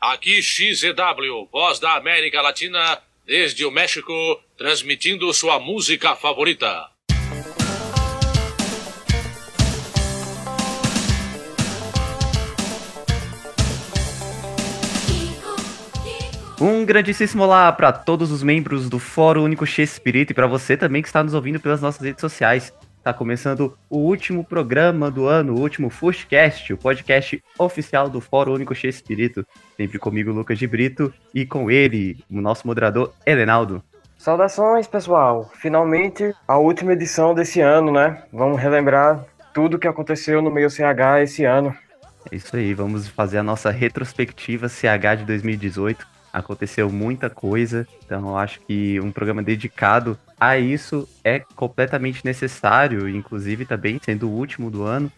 Aqui XZW, voz da América Latina, desde o México, transmitindo sua música favorita. Um grandíssimo olá para todos os membros do Fórum Único X Espírito e para você também que está nos ouvindo pelas nossas redes sociais. Está começando o último programa do ano, o último Fushcast, o podcast oficial do Fórum Único X Espírito. Sempre comigo, Lucas de Brito, e com ele, o nosso moderador, Helenaldo. Saudações, pessoal! Finalmente, a última edição desse ano, né? Vamos relembrar tudo que aconteceu no meio CH esse ano. É isso aí, vamos fazer a nossa retrospectiva CH de 2018 aconteceu muita coisa, então eu acho que um programa dedicado a isso é completamente necessário, inclusive também sendo o último do ano.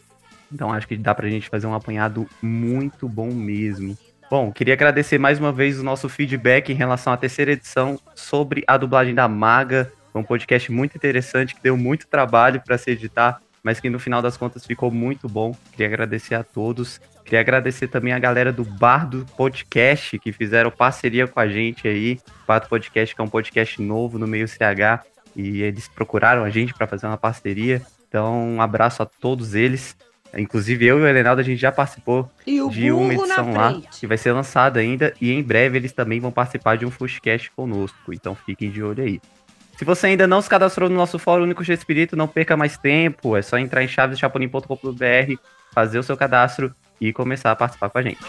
Então acho que dá pra gente fazer um apanhado muito bom mesmo. Bom, queria agradecer mais uma vez o nosso feedback em relação à terceira edição sobre a dublagem da Maga. Foi um podcast muito interessante que deu muito trabalho para se editar, mas que no final das contas ficou muito bom. Queria agradecer a todos. Queria agradecer também a galera do Bar do Podcast, que fizeram parceria com a gente aí. Bar do Podcast, que é um podcast novo no meio CH, e eles procuraram a gente para fazer uma parceria. Então, um abraço a todos eles. Inclusive, eu e o Helenaldo, a gente já participou de uma edição lá, que vai ser lançada ainda, e em breve eles também vão participar de um Fushcast conosco. Então, fiquem de olho aí. Se você ainda não se cadastrou no nosso Fórum Único de Espírito, não perca mais tempo. É só entrar em chaveschapolin.com.br, fazer o seu cadastro e começar a participar com a gente.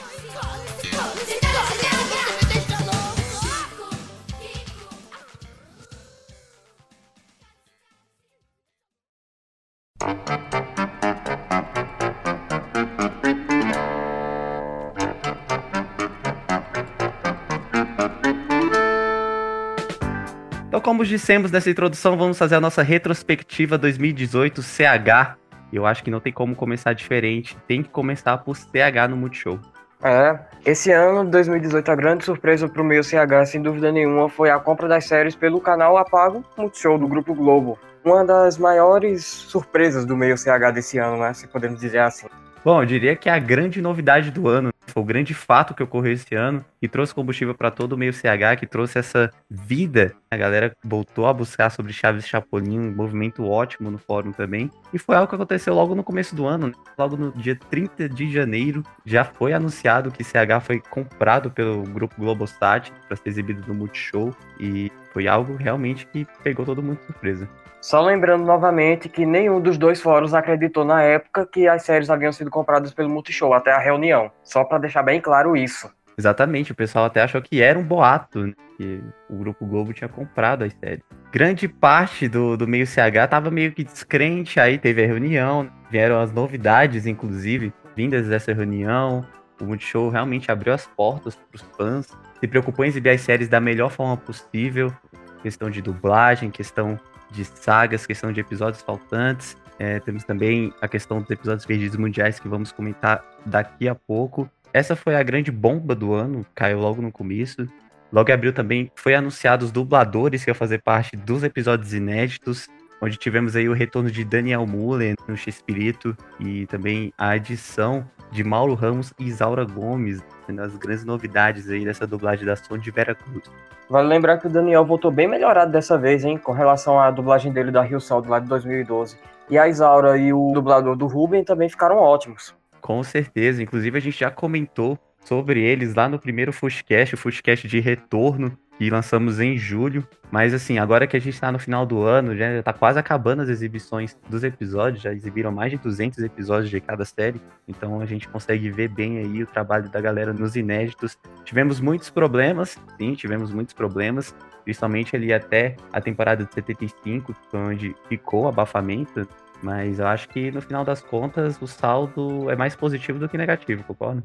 Então, como dissemos nessa introdução, vamos fazer a nossa retrospectiva 2018 CH eu acho que não tem como começar diferente. Tem que começar por CH no Multishow. É, esse ano, 2018, a grande surpresa pro meio CH, sem dúvida nenhuma, foi a compra das séries pelo canal Apago Multishow do Grupo Globo. Uma das maiores surpresas do meio CH desse ano, né? Se podemos dizer assim. Bom, eu diria que é a grande novidade do ano foi o grande fato que ocorreu esse ano, que trouxe combustível para todo o meio CH, que trouxe essa vida. A galera voltou a buscar sobre Chaves Chapolin, um movimento ótimo no fórum também. E foi algo que aconteceu logo no começo do ano, né? logo no dia 30 de janeiro, já foi anunciado que CH foi comprado pelo grupo Globosat para ser exibido no Multishow. E foi algo realmente que pegou todo mundo de surpresa. Só lembrando novamente que nenhum dos dois fóruns acreditou na época que as séries haviam sido compradas pelo Multishow até a reunião. Só para deixar bem claro isso. Exatamente, o pessoal até achou que era um boato, né? que o Grupo Globo tinha comprado as séries. Grande parte do, do meio CH tava meio que descrente, aí teve a reunião, vieram as novidades, inclusive, vindas dessa reunião. O Multishow realmente abriu as portas para os fãs, se preocupou em exibir as séries da melhor forma possível, questão de dublagem, questão de sagas, questão de episódios faltantes. É, temos também a questão dos episódios perdidos mundiais que vamos comentar daqui a pouco. Essa foi a grande bomba do ano, caiu logo no começo. Logo em abril também foi anunciado os dubladores que iam fazer parte dos episódios inéditos, onde tivemos aí o retorno de Daniel Mullen no X-Espírito e também a adição de Mauro Ramos e Isaura Gomes, sendo as grandes novidades aí dessa dublagem da Som de Vera Cruz. Vale lembrar que o Daniel voltou bem melhorado dessa vez, hein, com relação à dublagem dele da Rio Sol, do lado de 2012. E a Isaura e o dublador do Ruben também ficaram ótimos. Com certeza, inclusive a gente já comentou sobre eles lá no primeiro Fushcast, o Fushcast de retorno, que lançamos em julho. Mas assim, agora que a gente está no final do ano, já está quase acabando as exibições dos episódios, já exibiram mais de 200 episódios de cada série, então a gente consegue ver bem aí o trabalho da galera nos inéditos. Tivemos muitos problemas, sim, tivemos muitos problemas, principalmente ali até a temporada de 75, onde ficou abafamento, mas eu acho que no final das contas o saldo é mais positivo do que negativo, concorda?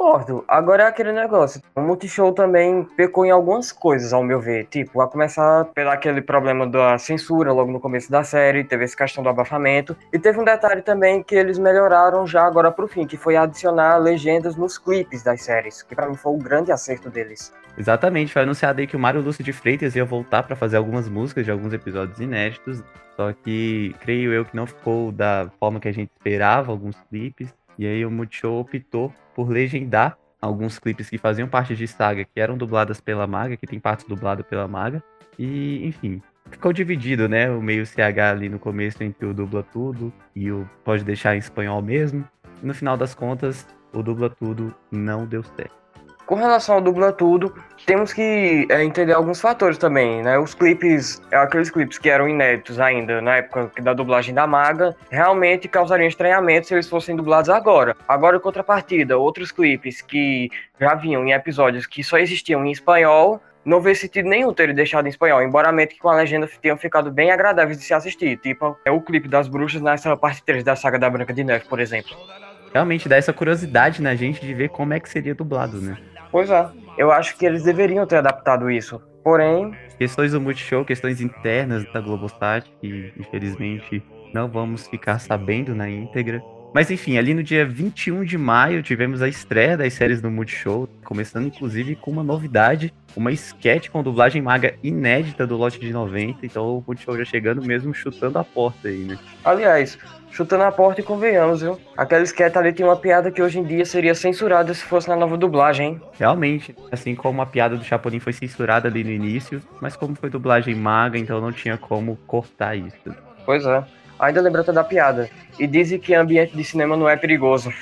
Concordo. Agora é aquele negócio. O Multishow também pecou em algumas coisas, ao meu ver. Tipo, a começar pelo aquele problema da censura logo no começo da série, teve essa questão do abafamento. E teve um detalhe também que eles melhoraram já agora pro fim, que foi adicionar legendas nos clipes das séries, que para mim foi o grande acerto deles. Exatamente, foi anunciado aí que o Mário Lúcio de Freitas ia voltar para fazer algumas músicas de alguns episódios inéditos. Só que creio eu que não ficou da forma que a gente esperava, alguns clipes. E aí o Multishow optou por legendar alguns clipes que faziam parte de saga, que eram dubladas pela Maga, que tem partes dubladas pela Maga. E, enfim, ficou dividido, né? O meio CH ali no começo entre o dubla tudo e o pode deixar em espanhol mesmo. No final das contas, o dubla tudo não deu certo. Com relação ao dubla tudo, temos que é, entender alguns fatores também, né? Os clipes, é, aqueles clipes que eram inéditos ainda na época da dublagem da Maga, realmente causariam estranhamento se eles fossem dublados agora. Agora, em contrapartida, outros clipes que já vinham em episódios que só existiam em espanhol, não vê sentido nenhum ter deixado em espanhol, embora que com a legenda tenham ficado bem agradáveis de se assistir. Tipo, é o clipe das bruxas nessa parte 3 da saga da Branca de Neve, por exemplo. Realmente dá essa curiosidade na gente de ver como é que seria dublado, né? Pois é. Eu acho que eles deveriam ter adaptado isso. Porém. Questões do Multishow, questões internas da Globosat, que infelizmente não vamos ficar sabendo na íntegra. Mas enfim, ali no dia 21 de maio tivemos a estreia das séries do Multishow, começando inclusive com uma novidade, uma sketch com dublagem maga inédita do lote de 90, então o Multishow já chegando mesmo chutando a porta aí, né? Aliás, chutando a porta e convenhamos, viu? Aquela sketch ali tem uma piada que hoje em dia seria censurada se fosse na nova dublagem, hein? Realmente, assim como a piada do Chapolin foi censurada ali no início, mas como foi dublagem maga, então não tinha como cortar isso. Pois é. Ainda lembrando da piada. E dizem que ambiente de cinema não é perigoso.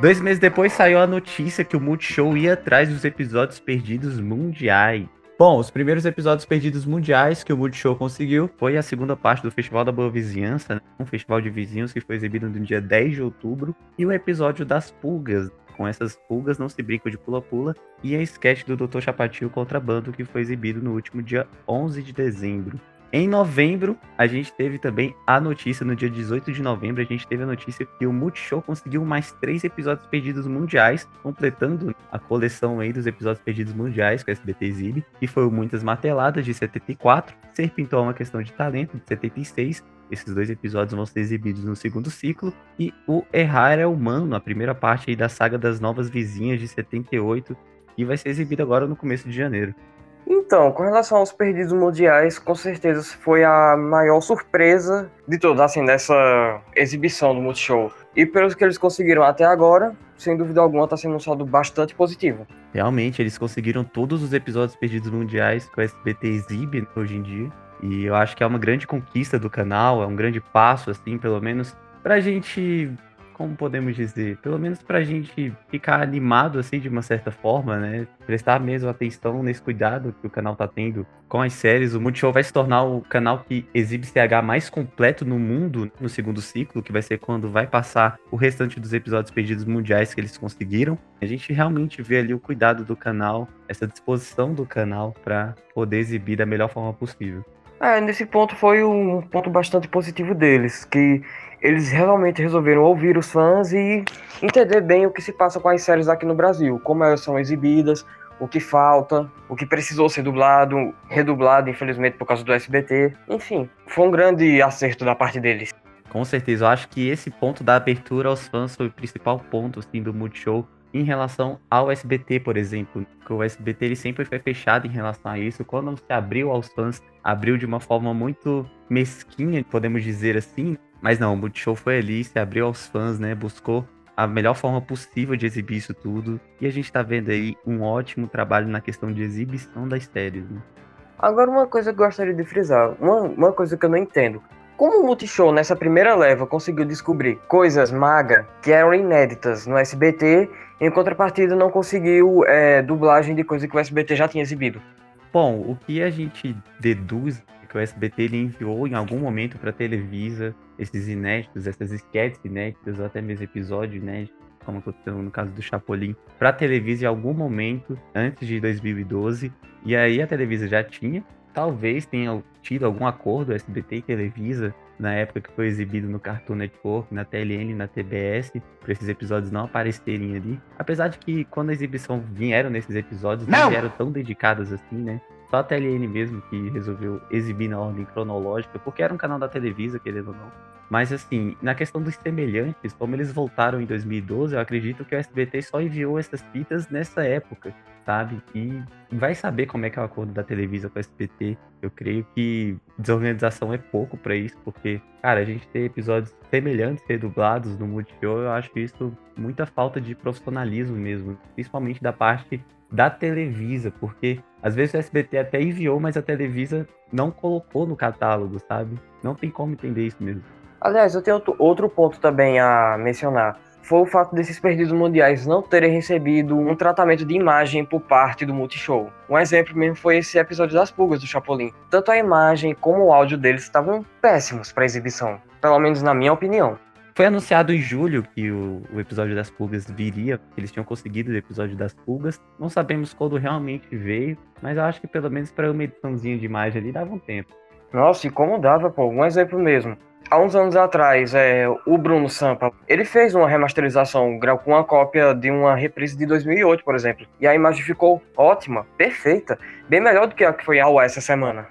Dois meses depois saiu a notícia que o Multishow ia atrás dos episódios perdidos mundiais. Bom, os primeiros episódios perdidos mundiais que o Multishow conseguiu foi a segunda parte do Festival da Boa Vizinhança, né? um festival de vizinhos que foi exibido no dia 10 de outubro, e o episódio das pulgas. Com essas pulgas não se brinca de pula-pula, e a sketch do Dr. Chapatil Contrabando, que foi exibido no último dia 11 de dezembro. Em novembro, a gente teve também a notícia, no dia 18 de novembro, a gente teve a notícia que o Multishow conseguiu mais três episódios perdidos mundiais, completando a coleção aí dos episódios perdidos mundiais com a SBT Exibe, que foi Muitas Marteladas, de 74, Serpintou é uma questão de talento, de 76, esses dois episódios vão ser exibidos no segundo ciclo, e o Errar é Humano, a primeira parte aí da saga das Novas Vizinhas, de 78, que vai ser exibido agora no começo de janeiro. Então, com relação aos perdidos mundiais, com certeza foi a maior surpresa de todas, assim, dessa exibição do Multishow. E pelos que eles conseguiram até agora, sem dúvida alguma, está sendo um saldo bastante positivo. Realmente, eles conseguiram todos os episódios perdidos mundiais que o SBT exibe hoje em dia. E eu acho que é uma grande conquista do canal, é um grande passo, assim, pelo menos, pra gente como podemos dizer, pelo menos pra gente ficar animado assim de uma certa forma, né? Prestar mesmo atenção nesse cuidado que o canal tá tendo com as séries. O Multishow vai se tornar o canal que exibe CH mais completo no mundo no segundo ciclo, que vai ser quando vai passar o restante dos episódios perdidos mundiais que eles conseguiram. A gente realmente vê ali o cuidado do canal, essa disposição do canal para poder exibir da melhor forma possível. É, nesse ponto foi um ponto bastante positivo deles, que eles realmente resolveram ouvir os fãs e entender bem o que se passa com as séries aqui no Brasil, como elas são exibidas, o que falta, o que precisou ser dublado, redublado, infelizmente, por causa do SBT. Enfim, foi um grande acerto da parte deles. Com certeza, eu acho que esse ponto da abertura aos fãs foi o principal ponto assim, do Multishow em relação ao SBT, por exemplo. Que o SBT ele sempre foi fechado em relação a isso. Quando se abriu aos fãs, abriu de uma forma muito mesquinha, podemos dizer assim. Mas não, o Multishow foi ali, se abriu aos fãs, né? Buscou a melhor forma possível de exibir isso tudo. E a gente tá vendo aí um ótimo trabalho na questão de exibição das séries, né? Agora, uma coisa que eu gostaria de frisar, uma, uma coisa que eu não entendo. Como o Multishow, nessa primeira leva, conseguiu descobrir coisas maga que eram inéditas no SBT, em contrapartida não conseguiu é, dublagem de coisa que o SBT já tinha exibido? Bom, o que a gente deduz que o SBT ele enviou em algum momento para Televisa esses inéditos, essas sketches inéditas, ou até mesmo episódio inédito, como aconteceu no caso do Chapolin, para Televisa em algum momento antes de 2012. E aí a Televisa já tinha, talvez tenha tido algum acordo SBT e Televisa na época que foi exibido no Cartoon Network, na TLN, na TBS, para esses episódios não aparecerem ali. Apesar de que quando a exibição vieram nesses episódios, não, não vieram tão dedicadas assim, né? Só a TLN mesmo que resolveu exibir na ordem cronológica, porque era um canal da Televisa, querendo ou não. Mas assim, na questão dos semelhantes, como eles voltaram em 2012, eu acredito que o SBT só enviou essas fitas nessa época, sabe? E vai saber como é que é o acordo da Televisa com o SBT. Eu creio que desorganização é pouco para isso, porque, cara, a gente ter episódios semelhantes redublados no Multishow, eu acho isso muita falta de profissionalismo mesmo, principalmente da parte da Televisa, porque às vezes o SBT até enviou, mas a Televisa não colocou no catálogo, sabe? Não tem como entender isso mesmo. Aliás, eu tenho outro ponto também a mencionar. Foi o fato desses perdidos mundiais não terem recebido um tratamento de imagem por parte do Multishow. Um exemplo mesmo foi esse episódio das pulgas do Chapolin. Tanto a imagem como o áudio deles estavam péssimos para exibição, pelo menos na minha opinião. Foi anunciado em julho que o, o, episódio das pulgas viria, eles tinham conseguido o episódio das pulgas. Não sabemos quando realmente veio, mas eu acho que pelo menos para uma ediçãozinha de imagem ali dava um tempo. Nossa, e como dava, pô, um exemplo mesmo. Há uns anos atrás, é, o Bruno Sampa, ele fez uma remasterização com uma cópia de uma reprise de 2008, por exemplo. E a imagem ficou ótima, perfeita, bem melhor do que a que foi ao essa semana.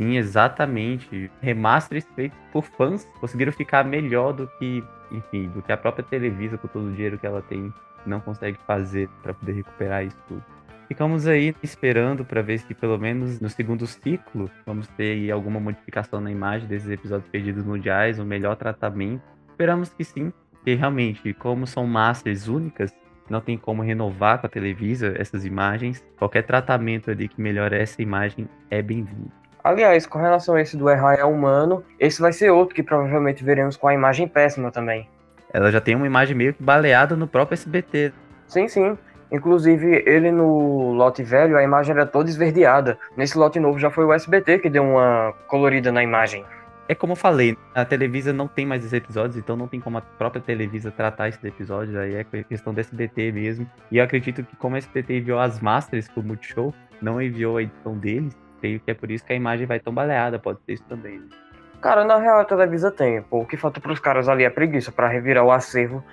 Sim, exatamente. Remasters feitos por fãs conseguiram ficar melhor do que, enfim, do que a própria Televisa com todo o dinheiro que ela tem não consegue fazer para poder recuperar isso tudo. Ficamos aí esperando para ver se pelo menos no segundo ciclo vamos ter alguma modificação na imagem desses episódios perdidos mundiais, um melhor tratamento. Esperamos que sim, porque realmente, como são masters únicas, não tem como renovar com a Televisa essas imagens. Qualquer tratamento ali que melhore essa imagem é bem-vindo. Aliás, com relação a esse do errar humano, esse vai ser outro que provavelmente veremos com a imagem péssima também. Ela já tem uma imagem meio que baleada no próprio SBT. Sim, sim. Inclusive, ele no lote velho, a imagem era toda esverdeada. Nesse lote novo já foi o SBT que deu uma colorida na imagem. É como eu falei, a Televisa não tem mais esses episódios, então não tem como a própria Televisa tratar esses episódios, aí é questão do SBT mesmo. E eu acredito que como o SBT enviou as Masters pro Multishow, não enviou a edição deles, creio que é por isso que a imagem vai tão baleada, pode ser isso também. Né? Cara, na real a Televisa tem, pô, o que falta pros caras ali é preguiça para revirar o acervo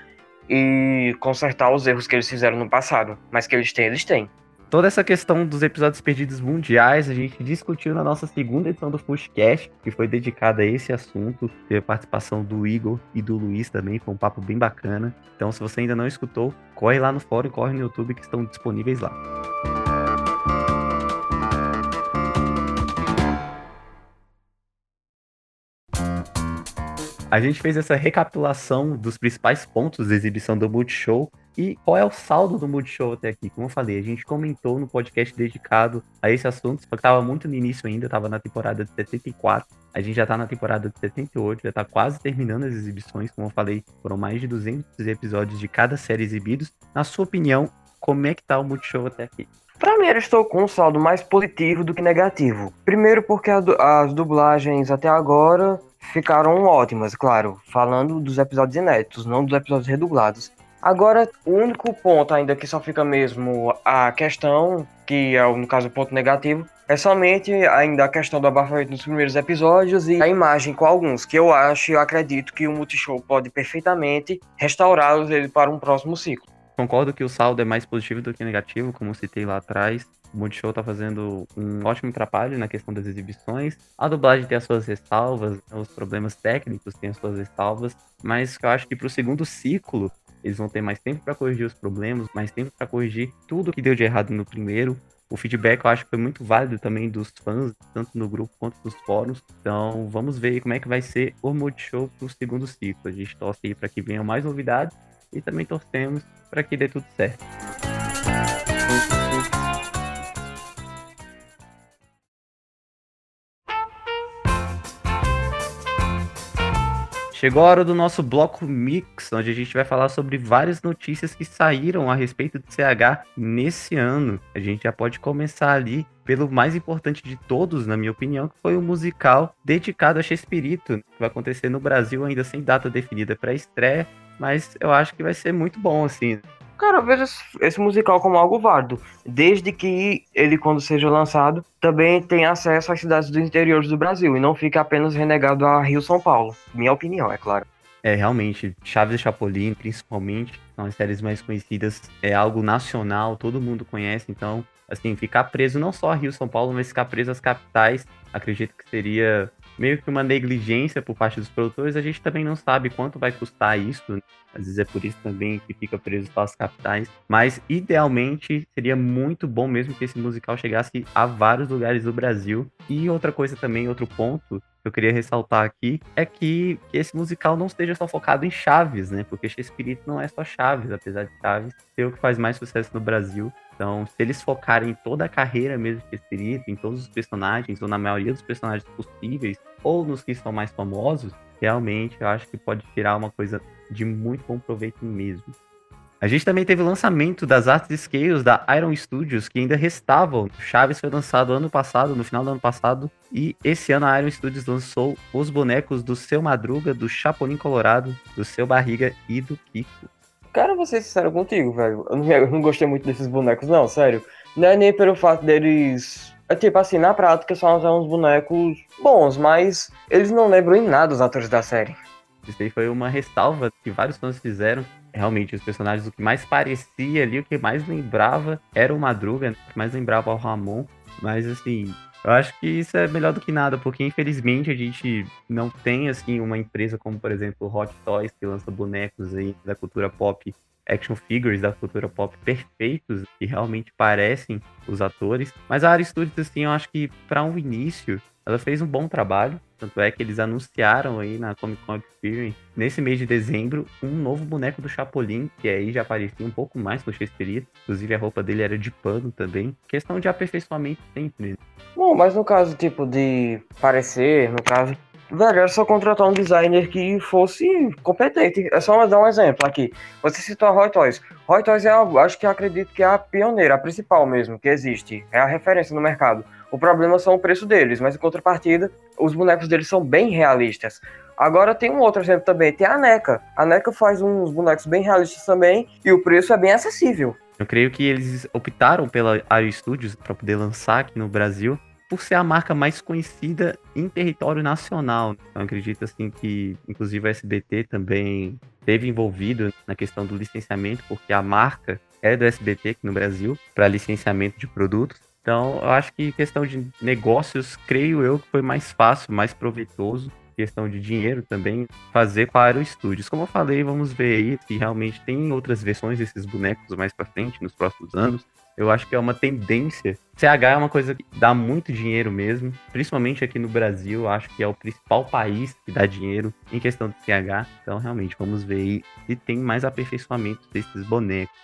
e consertar os erros que eles fizeram no passado, mas que eles têm, eles têm. Toda essa questão dos episódios perdidos mundiais, a gente discutiu na nossa segunda edição do Pushcast, que foi dedicada a esse assunto. Teve a participação do Igor e do Luiz também, foi um papo bem bacana. Então, se você ainda não escutou, corre lá no fórum, corre no YouTube que estão disponíveis lá. A gente fez essa recapitulação dos principais pontos da exibição do Multishow e qual é o saldo do Multishow até aqui. Como eu falei, a gente comentou no podcast dedicado a esse assunto, só que estava muito no início ainda, estava na temporada de 74. A gente já está na temporada de 78, já está quase terminando as exibições. Como eu falei, foram mais de 200 episódios de cada série exibidos. Na sua opinião, como é que tá o Multishow até aqui? Para mim, eu estou com um saldo mais positivo do que negativo. Primeiro, porque as dublagens até agora ficaram ótimas, claro, falando dos episódios inéditos, não dos episódios redublados. Agora, o único ponto ainda que só fica mesmo a questão, que é no caso o ponto negativo, é somente ainda a questão do abafamento nos primeiros episódios e a imagem com alguns, que eu acho e acredito que o Multishow pode perfeitamente restaurá-los para um próximo ciclo. Concordo que o saldo é mais positivo do que negativo, como citei lá atrás. O Multishow tá fazendo um ótimo trabalho na questão das exibições. A dublagem tem as suas ressalvas, os problemas técnicos têm as suas ressalvas, mas eu acho que pro segundo ciclo eles vão ter mais tempo para corrigir os problemas, mais tempo para corrigir tudo que deu de errado no primeiro. O feedback eu acho que foi muito válido também dos fãs, tanto no grupo quanto nos fóruns. Então vamos ver como é que vai ser o Multishow pro segundo ciclo. A gente torce aí para que venham mais novidades e também torcemos para que dê tudo certo. Chegou a hora do nosso bloco Mix, onde a gente vai falar sobre várias notícias que saíram a respeito do CH nesse ano. A gente já pode começar ali pelo mais importante de todos, na minha opinião, que foi o musical dedicado a Chespirito, que vai acontecer no Brasil ainda sem data definida para estreia, mas eu acho que vai ser muito bom, assim. Cara, eu vejo esse musical como algo válido, desde que ele, quando seja lançado, também tenha acesso às cidades do interior do Brasil e não fique apenas renegado a Rio São Paulo. Minha opinião, é claro. É, realmente, Chaves e Chapolin, principalmente, são as séries mais conhecidas, é algo nacional, todo mundo conhece, então, assim, ficar preso não só a Rio São Paulo, mas ficar preso às capitais, acredito que seria meio que uma negligência por parte dos produtores, a gente também não sabe quanto vai custar isso. Às vezes é por isso também que fica preso às capitais. Mas idealmente seria muito bom mesmo que esse musical chegasse a vários lugares do Brasil. E outra coisa também, outro ponto que eu queria ressaltar aqui é que, que esse musical não esteja só focado em Chaves, né? Porque Shakespeare não é só Chaves, apesar de Chaves ser o que faz mais sucesso no Brasil. Então, se eles focarem em toda a carreira mesmo de Espírito, em todos os personagens, ou na maioria dos personagens possíveis, ou nos que são mais famosos, realmente eu acho que pode tirar uma coisa de muito bom proveito mesmo. A gente também teve o lançamento das artes scales da Iron Studios, que ainda restavam. Chaves foi lançado ano passado, no final do ano passado, e esse ano a Iron Studios lançou os bonecos do Seu Madruga, do Chapolin Colorado, do Seu Barriga e do Kiko. Cara, vou ser sincero contigo, velho. Eu não, eu não gostei muito desses bonecos, não, sério. Não é nem pelo fato deles. É tipo assim, na prática são uns bonecos bons, mas eles não lembram em nada os atores da série. Isso aí foi uma ressalva que vários fãs fizeram. Realmente, os personagens, o que mais parecia ali, o que mais lembrava era o Madruga, o que mais lembrava o Ramon. Mas assim, eu acho que isso é melhor do que nada, porque infelizmente a gente não tem assim uma empresa como, por exemplo, Hot Toys, que lança bonecos aí da cultura pop, action figures da cultura pop perfeitos, que realmente parecem os atores. Mas a Ari Studios, assim, eu acho que para um início, ela fez um bom trabalho. Tanto é que eles anunciaram aí na Comic Con Experience, nesse mês de dezembro, um novo boneco do Chapolin, que aí já parecia um pouco mais com o Shakespeare. Inclusive a roupa dele era de pano também. Questão de aperfeiçoamento sempre. Né? Bom, mas no caso, tipo, de parecer, no caso, Velho, era só contratar um designer que fosse competente. É só dar um exemplo aqui. Você citou a Roy Toys. Roy Toys é, acho que acredito que é a pioneira, a principal mesmo, que existe. É a referência no mercado. O problema são o preço deles, mas em contrapartida, os bonecos deles são bem realistas. Agora tem um outro exemplo também, tem a NECA. A NECA faz uns bonecos bem realistas também e o preço é bem acessível. Eu creio que eles optaram pela Ario Studios para poder lançar aqui no Brasil, por ser a marca mais conhecida em território nacional. Então acredito assim que, inclusive, a SBT também esteve envolvido na questão do licenciamento, porque a marca é do SBT aqui no Brasil para licenciamento de produtos. Então, eu acho que questão de negócios, creio eu que foi mais fácil, mais proveitoso. Questão de dinheiro também, fazer para os estúdios. Como eu falei, vamos ver aí se realmente tem outras versões desses bonecos mais para frente, nos próximos anos. Eu acho que é uma tendência. CH é uma coisa que dá muito dinheiro mesmo, principalmente aqui no Brasil. Acho que é o principal país que dá dinheiro em questão de CH. Então, realmente, vamos ver aí se tem mais aperfeiçoamento desses bonecos.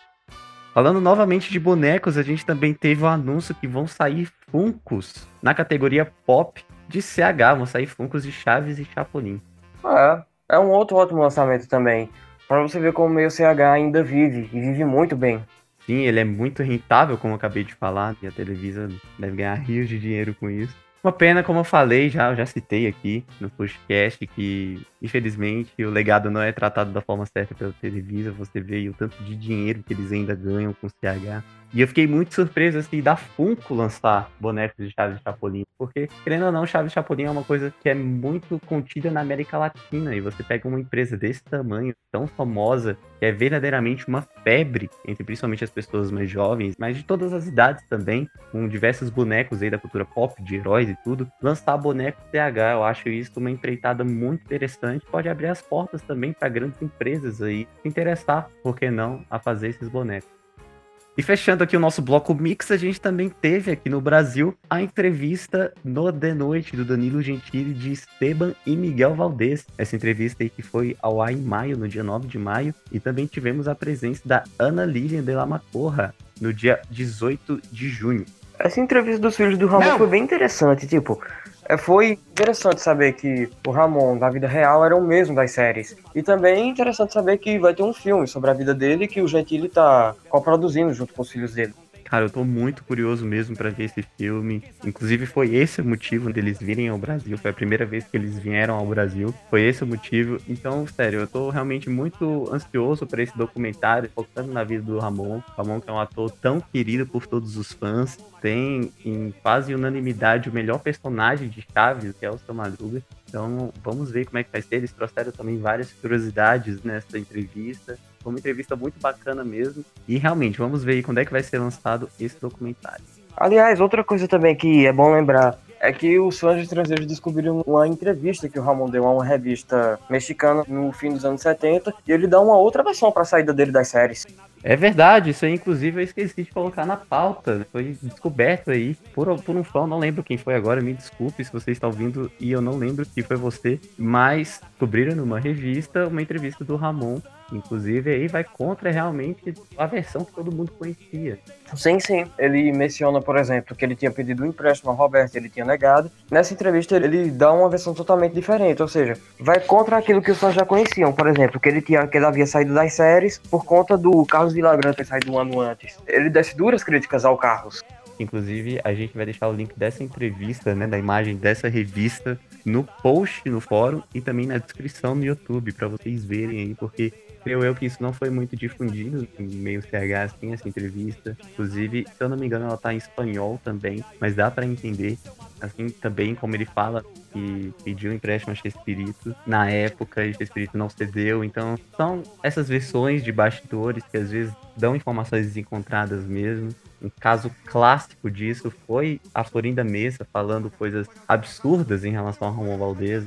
Falando novamente de bonecos, a gente também teve o anúncio que vão sair Funcos na categoria Pop de CH. Vão sair Funcos de Chaves e Chapolin. É, é um outro ótimo lançamento também. Para você ver como o meio CH ainda vive, e vive muito bem. Sim, ele é muito rentável, como eu acabei de falar, e a Televisa deve ganhar rios de dinheiro com isso. Uma pena, como eu falei, já, já citei aqui no podcast, que infelizmente o legado não é tratado da forma certa pela Televisa. Você vê o tanto de dinheiro que eles ainda ganham com o CH. E eu fiquei muito surpreso assim da Funko lançar bonecos de Chaves Chapolin, porque querendo ou não, Chaves Chapolin é uma coisa que é muito contida na América Latina e você pega uma empresa desse tamanho, tão famosa, que é verdadeiramente uma febre entre principalmente as pessoas mais jovens, mas de todas as idades também, com diversos bonecos aí da cultura pop, de heróis e tudo, lançar boneco TH, eu acho isso uma empreitada muito interessante, pode abrir as portas também para grandes empresas aí se interessar, por que não, a fazer esses bonecos. E fechando aqui o nosso bloco mix, a gente também teve aqui no Brasil a entrevista no The Noite do Danilo Gentili de Esteban e Miguel Valdez. Essa entrevista aí que foi ao ar em maio, no dia 9 de maio. E também tivemos a presença da Ana Lilian de la Macorra no dia 18 de junho. Essa entrevista dos filhos do Ramon Não. foi bem interessante, tipo, é, foi interessante saber que o Ramon, da vida real, era o mesmo das séries. E também interessante saber que vai ter um filme sobre a vida dele que o Gentili tá coproduzindo junto com os filhos dele. Cara, eu tô muito curioso mesmo para ver esse filme. Inclusive, foi esse o motivo deles virem ao Brasil. Foi a primeira vez que eles vieram ao Brasil. Foi esse o motivo. Então, sério, eu tô realmente muito ansioso para esse documentário, focando na vida do Ramon. Ramon, que é um ator tão querido por todos os fãs. Tem, em quase unanimidade, o melhor personagem de Chaves, que é o Seu Madruga. Então, vamos ver como é que vai ser. Eles trouxeram também várias curiosidades nessa entrevista. Foi uma entrevista muito bacana mesmo. E realmente, vamos ver quando é que vai ser lançado esse documentário. Aliás, outra coisa também que é bom lembrar é que os fãs estrangeiros descobriram uma entrevista que o Ramon deu a uma revista mexicana no fim dos anos 70 e ele dá uma outra versão para a saída dele das séries. É verdade, isso aí inclusive eu esqueci de colocar na pauta. Foi descoberto aí por, por um fã, não lembro quem foi agora, me desculpe se você está ouvindo e eu não lembro que foi você, mas descobriram numa revista uma entrevista do Ramon Inclusive, aí vai contra realmente a versão que todo mundo conhecia. Sim, sim. Ele menciona, por exemplo, que ele tinha pedido um empréstimo ao Roberto, ele tinha negado. Nessa entrevista, ele dá uma versão totalmente diferente, ou seja, vai contra aquilo que os fãs já conheciam. Por exemplo, que ele, tinha, que ele havia saído das séries por conta do Carlos Villagrán ter saído um ano antes. Ele desce duras críticas ao Carlos. Inclusive, a gente vai deixar o link dessa entrevista, né, da imagem dessa revista, no post no fórum e também na descrição no YouTube, para vocês verem aí, porque creio eu que isso não foi muito difundido em meio CH, assim, essa entrevista. Inclusive, se eu não me engano, ela tá em espanhol também, mas dá para entender. Assim, também como ele fala que pediu empréstimo a Chespirito na época e Chespirito não cedeu. Então, são essas versões de bastidores que às vezes dão informações desencontradas mesmo. Um caso clássico disso foi a Florinda Mesa falando coisas absurdas em relação a Ramon Valdez.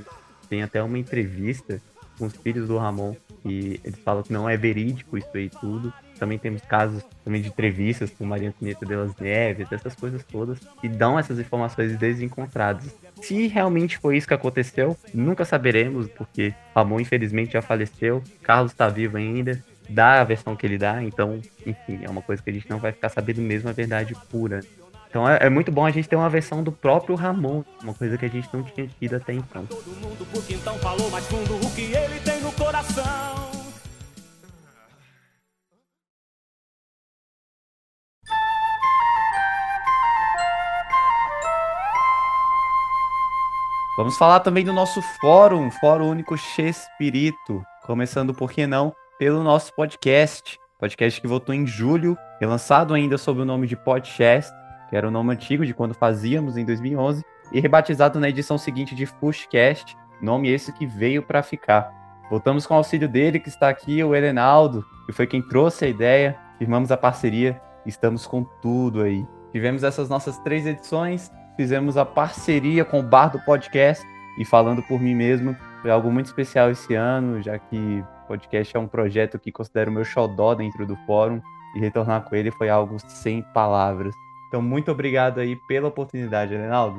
Tem até uma entrevista com os filhos do Ramon e eles falam que não é verídico isso aí tudo. Também temos casos também de entrevistas com Maria Antonieta de las Neves, essas coisas todas que dão essas informações desencontradas. Se realmente foi isso que aconteceu, nunca saberemos, porque Ramon infelizmente já faleceu, Carlos está vivo ainda, dá a versão que ele dá, então, enfim, é uma coisa que a gente não vai ficar sabendo mesmo a verdade pura. Então é, é, muito bom a gente ter uma versão do próprio Ramon, uma coisa que a gente não tinha tido até então. Então. Vamos falar também do nosso fórum, Fórum Único Chespirito, começando por que não pelo nosso podcast, podcast que voltou em julho, relançado ainda sob o nome de Podcast que era o nome antigo de quando fazíamos em 2011, e rebatizado na edição seguinte de Fushcast, nome esse que veio para ficar. Voltamos com o auxílio dele, que está aqui, o Elenaldo, que foi quem trouxe a ideia, firmamos a parceria, estamos com tudo aí. Tivemos essas nossas três edições, fizemos a parceria com o Bar do Podcast, e falando por mim mesmo, foi algo muito especial esse ano, já que o podcast é um projeto que considero meu xodó dentro do fórum, e retornar com ele foi algo sem palavras. Então, muito obrigado aí pela oportunidade, Reinaldo.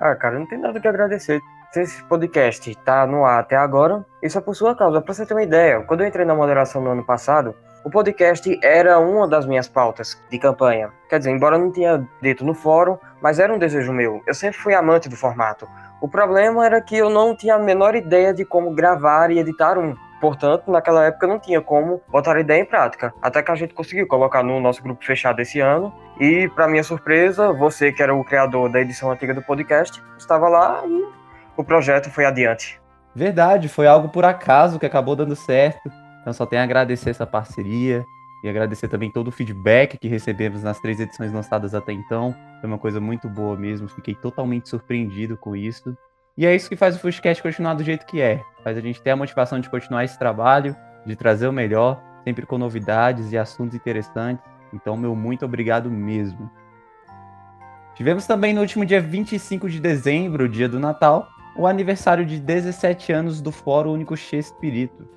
Ah, cara, não tem nada que agradecer. Se esse podcast tá no ar até agora, isso é por sua causa. Pra você ter uma ideia, quando eu entrei na moderação no ano passado, o podcast era uma das minhas pautas de campanha. Quer dizer, embora eu não tinha dito no fórum, mas era um desejo meu. Eu sempre fui amante do formato. O problema era que eu não tinha a menor ideia de como gravar e editar um. Portanto, naquela época não tinha como botar a ideia em prática. Até que a gente conseguiu colocar no nosso grupo fechado esse ano. E, para minha surpresa, você, que era o criador da edição antiga do podcast, estava lá e o projeto foi adiante. Verdade, foi algo por acaso que acabou dando certo. Então, só tenho a agradecer essa parceria e agradecer também todo o feedback que recebemos nas três edições lançadas até então. Foi uma coisa muito boa mesmo, fiquei totalmente surpreendido com isso. E é isso que faz o Fushcast continuar do jeito que é. Faz a gente ter a motivação de continuar esse trabalho, de trazer o melhor, sempre com novidades e assuntos interessantes. Então, meu muito obrigado mesmo. Tivemos também no último dia 25 de dezembro, dia do Natal, o aniversário de 17 anos do Fórum Único Espírito.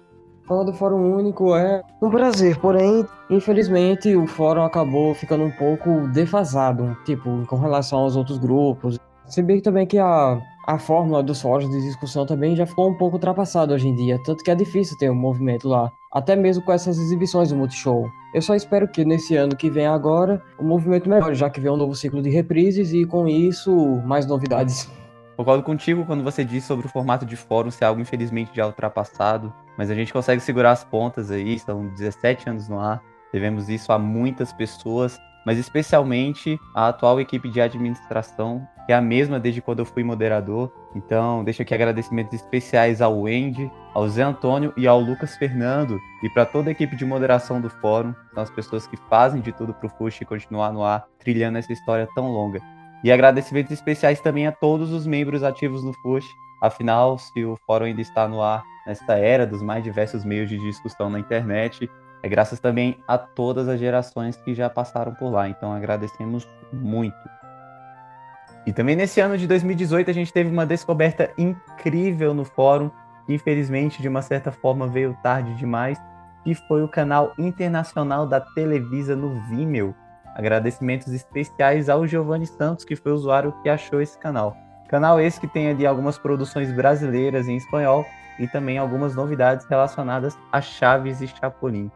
Falar do Fórum Único é um prazer, porém, infelizmente, o fórum acabou ficando um pouco defasado, tipo, com relação aos outros grupos. Se bem que também que a, a fórmula dos fóruns de discussão também já ficou um pouco ultrapassada hoje em dia, tanto que é difícil ter um movimento lá, até mesmo com essas exibições do Multishow. Eu só espero que nesse ano que vem agora o movimento melhore, já que vem um novo ciclo de reprises e com isso mais novidades. Concordo contigo quando você diz sobre o formato de fórum ser algo infelizmente já ultrapassado, mas a gente consegue segurar as pontas aí, são 17 anos no ar, devemos isso a muitas pessoas mas especialmente a atual equipe de administração, que é a mesma desde quando eu fui moderador. Então, deixo aqui agradecimentos especiais ao Wendy, ao Zé Antônio e ao Lucas Fernando, e para toda a equipe de moderação do fórum, são as pessoas que fazem de tudo para o FUSH continuar no ar, trilhando essa história tão longa. E agradecimentos especiais também a todos os membros ativos no FUSH, afinal, se o fórum ainda está no ar nesta era dos mais diversos meios de discussão na internet, é graças também a todas as gerações que já passaram por lá. Então agradecemos muito. E também nesse ano de 2018 a gente teve uma descoberta incrível no fórum, que infelizmente de uma certa forma veio tarde demais, que foi o canal internacional da Televisa no Vimeo. Agradecimentos especiais ao Giovanni Santos, que foi o usuário que achou esse canal. Canal esse que tem ali algumas produções brasileiras em espanhol e também algumas novidades relacionadas a Chaves e Chapolin.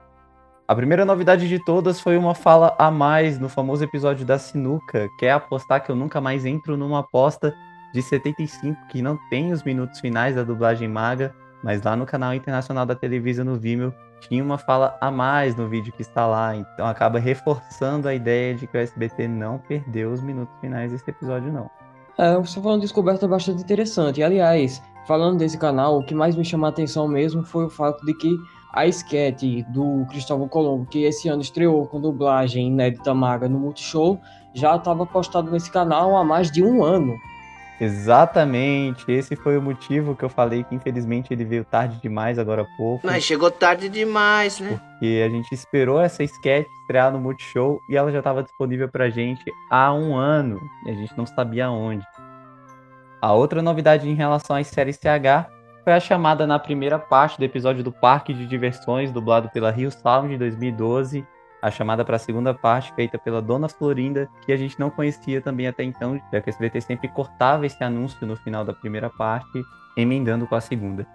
A primeira novidade de todas foi uma fala a mais no famoso episódio da Sinuca, que é apostar que eu nunca mais entro numa aposta de 75 que não tem os minutos finais da dublagem maga, mas lá no canal internacional da televisão no Vimeo tinha uma fala a mais no vídeo que está lá, então acaba reforçando a ideia de que o SBT não perdeu os minutos finais desse episódio não. É, isso foi uma descoberta bastante interessante. Aliás, falando desse canal, o que mais me chamou a atenção mesmo foi o fato de que a sketch do Cristóvão Colombo, que esse ano estreou com dublagem inédita maga no Multishow, já estava postado nesse canal há mais de um ano. Exatamente, esse foi o motivo que eu falei que infelizmente ele veio tarde demais agora há pouco. Mas chegou tarde demais, né? Porque a gente esperou essa sketch estrear no Multishow e ela já estava disponível pra gente há um ano e a gente não sabia onde. A outra novidade em relação às séries CH foi a chamada na primeira parte do episódio do Parque de Diversões, dublado pela Rio Sound de 2012. A chamada para a segunda parte, feita pela Dona Florinda, que a gente não conhecia também até então, já que o SBT sempre cortava esse anúncio no final da primeira parte, emendando com a segunda.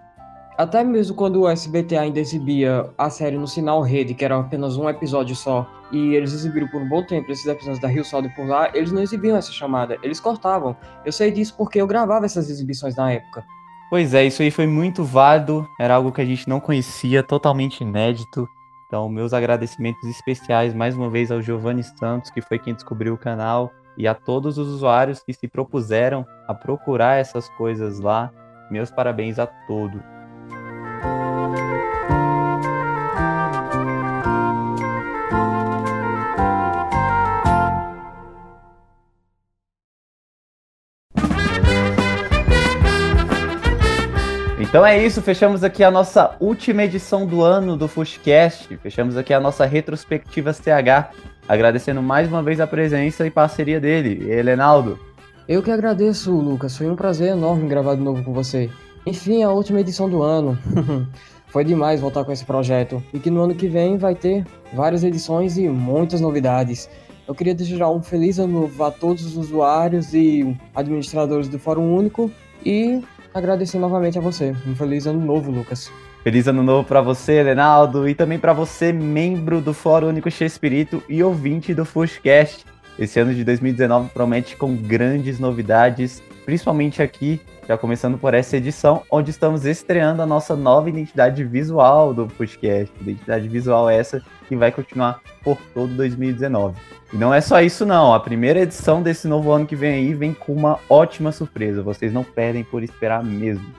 Até mesmo quando o SBT ainda exibia a série no sinal rede, que era apenas um episódio só, e eles exibiram por um bom tempo esses episódios da Rio Sound por lá, eles não exibiam essa chamada, eles cortavam. Eu sei disso porque eu gravava essas exibições na época. Pois é, isso aí foi muito válido, era algo que a gente não conhecia, totalmente inédito. Então, meus agradecimentos especiais mais uma vez ao Giovanni Santos, que foi quem descobriu o canal, e a todos os usuários que se propuseram a procurar essas coisas lá. Meus parabéns a todos. Então é isso, fechamos aqui a nossa última edição do ano do Fushcast. Fechamos aqui a nossa retrospectiva CH, agradecendo mais uma vez a presença e parceria dele, Helenaldo. Eu que agradeço, Lucas. Foi um prazer enorme gravar de novo com você. Enfim, a última edição do ano. Foi demais voltar com esse projeto. E que no ano que vem vai ter várias edições e muitas novidades. Eu queria desejar um feliz ano novo a todos os usuários e administradores do Fórum Único e agradecer novamente a você. Um feliz ano novo, Lucas. Feliz ano novo para você, Lenaldo, e também para você, membro do Fórum Único Espírito e ouvinte do Fushcast. Esse ano de 2019 promete com grandes novidades, principalmente aqui, já começando por essa edição, onde estamos estreando a nossa nova identidade visual do Fushcast. Identidade visual essa que vai continuar por todo 2019. E não é só isso não, a primeira edição desse novo ano que vem aí vem com uma ótima surpresa, vocês não perdem por esperar mesmo.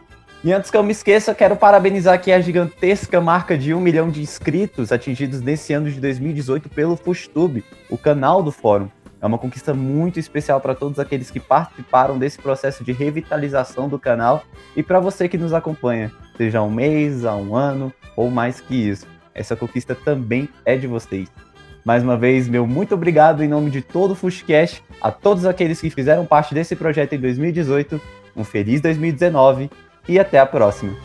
E antes que eu me esqueça, quero parabenizar aqui a gigantesca marca de um milhão de inscritos atingidos nesse ano de 2018 pelo FushTube, o canal do fórum. É uma conquista muito especial para todos aqueles que participaram desse processo de revitalização do canal e para você que nos acompanha, seja há um mês, há um ano ou mais que isso. Essa conquista também é de vocês. Mais uma vez, meu muito obrigado em nome de todo o Fushcast, a todos aqueles que fizeram parte desse projeto em 2018. Um feliz 2019 e até a próxima.